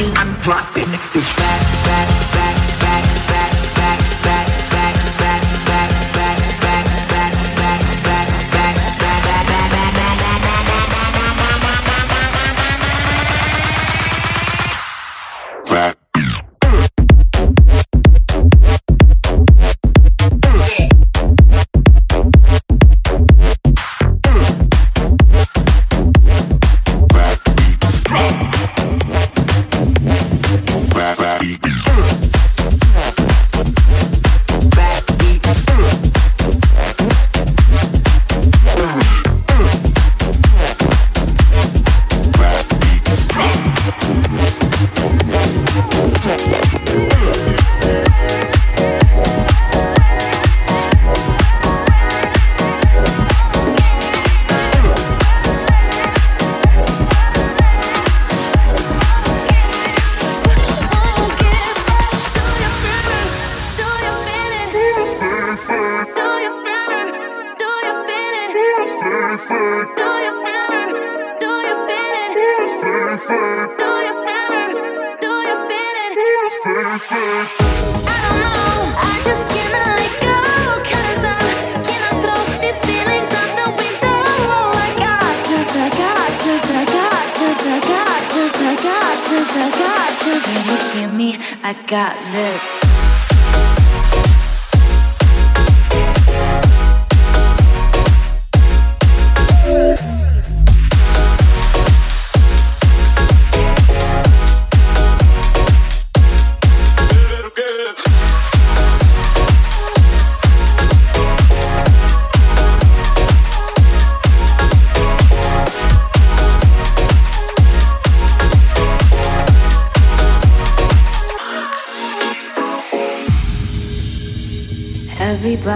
see I'm dropping this fat, fat got this.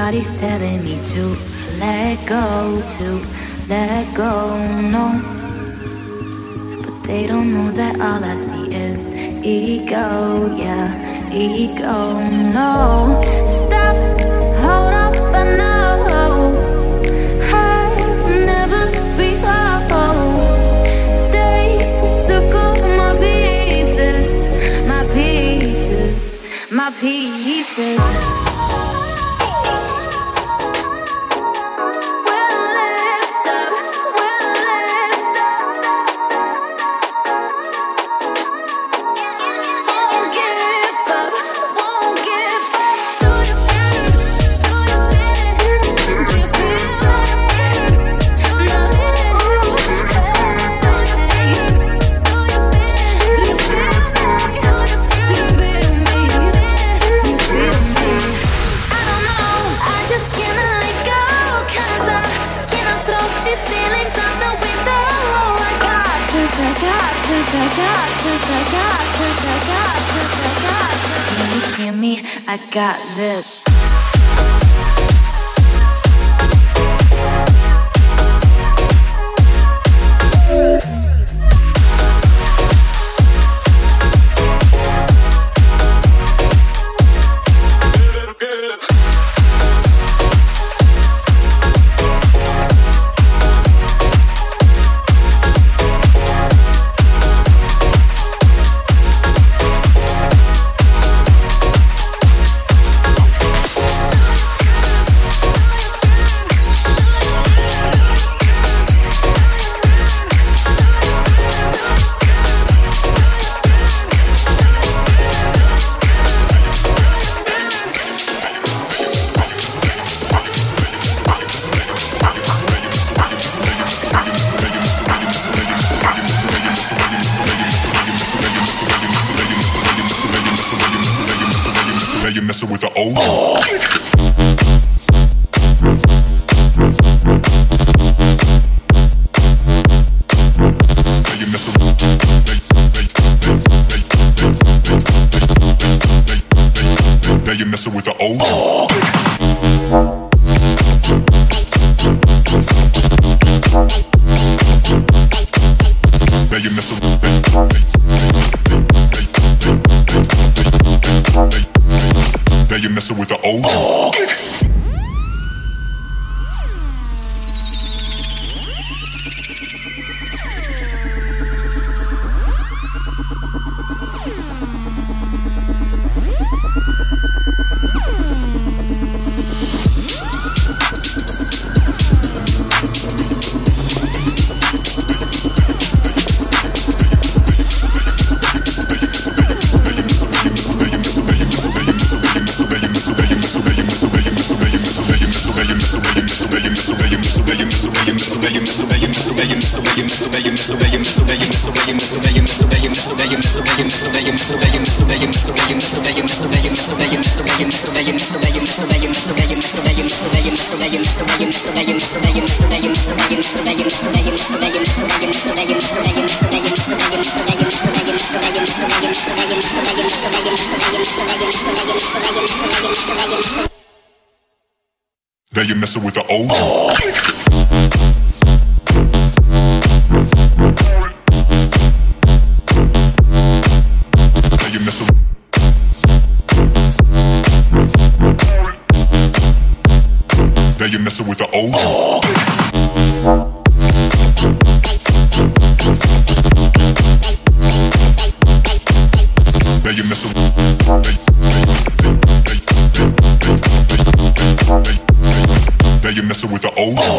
Everybody's telling me to let go, to let go, no. But they don't know that all I see is ego, yeah, ego, no. Stop, hold up, took all my pieces, my pieces, my pieces, got this. Now you're messing with the old. Now messing with the you're messing. Now you're messing with the old.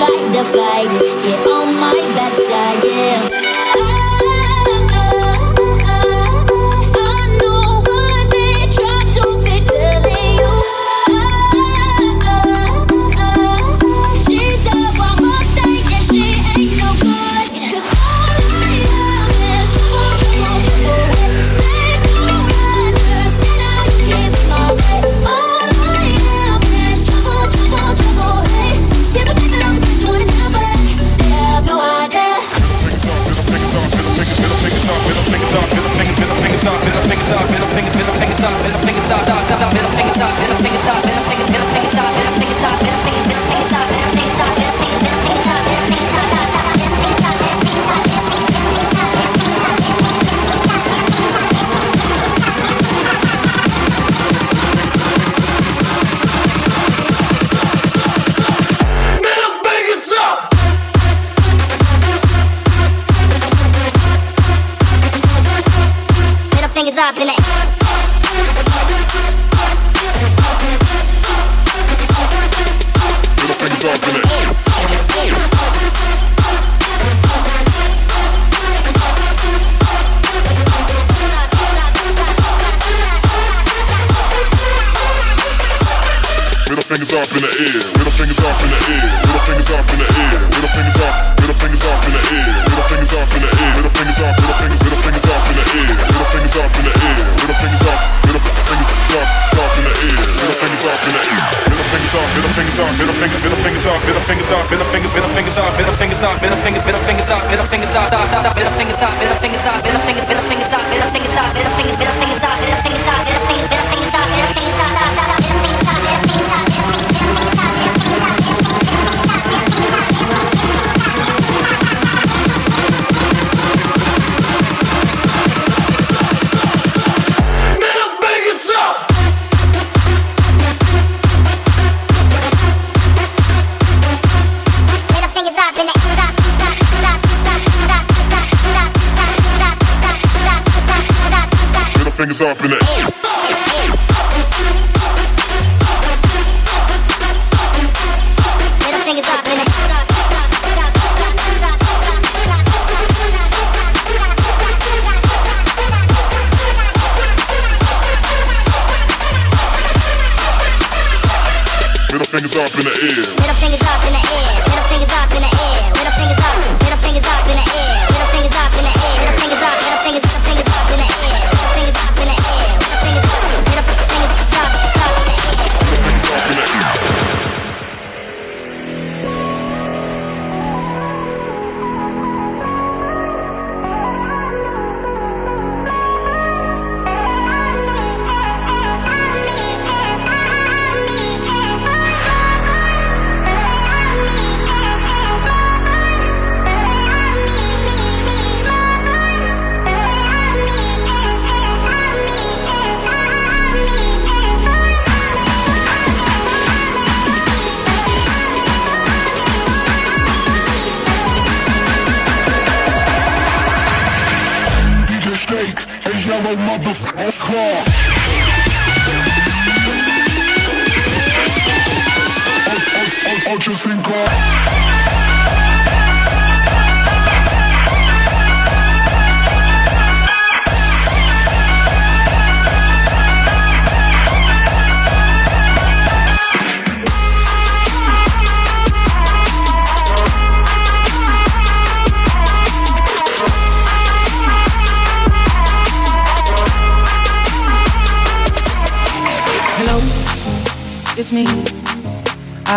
try to fight it. Get on my best side, yeah. In the air. Middle fingers up in the air. Middle fingers up in the air. Middle fingers up. Middle fingers up in the air. Middle fingers up in the air. Middle fingers up. Middle fingers. Middle fingers up in the air. Middle fingers up in the air. Middle fingers up. Middle fingers up. Up in the air. Middle fingers up in the air. Middle fingers up. Middle fingers up. Middle fingers. Middle fingers up. Middle fingers up. Middle fingers. Middle fingers up. Middle fingers up. Middle fingers. Middle fingers up. Middle fingers up. Middle fingers up. Middle fingers up. Middle fingers. Middle fingers up. Middle fingers up. Middle fingers. Middle fingers up. Middle fingers up in it. Middle fingers up in it. Middle fingers up in the air. Middle fingers up in the air.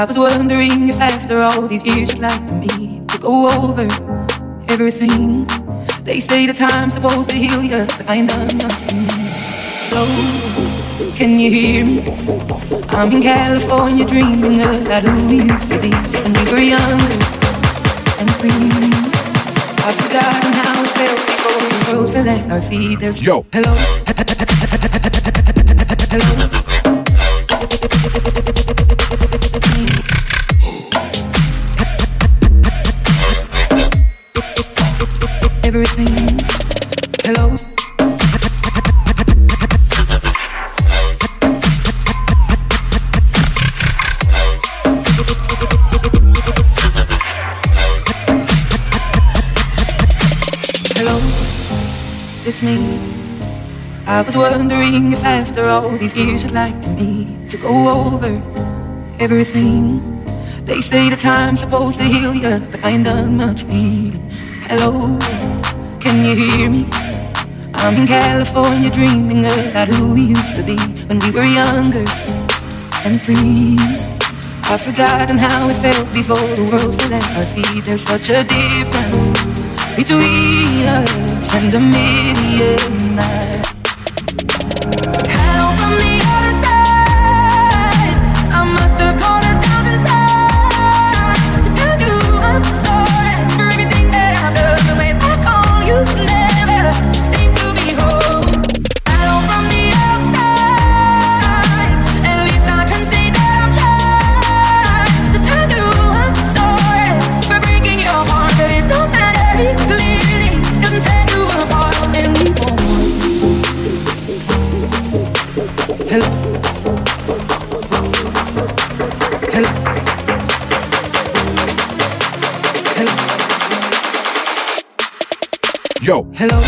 I was wondering if after all these years you'd like to meet to go over everything. They say the time's supposed to heal you, but I ain't done nothing. So, can you hear me? I'm in California dreaming about who we used to be when we were younger and free. I've forgotten how it felt before the world fell at our feet. There's Yo. hello, hello. It's me. I was wondering if after all these years you'd like to meet to go over everything. They say the time's supposed to heal you, but I ain't done much healing. Hello, can you hear me? I'm in California dreaming about who we used to be when we were younger and free. I've forgotten how it felt before the world fell at our feet. There's such a difference between us and a million Yo. Hello.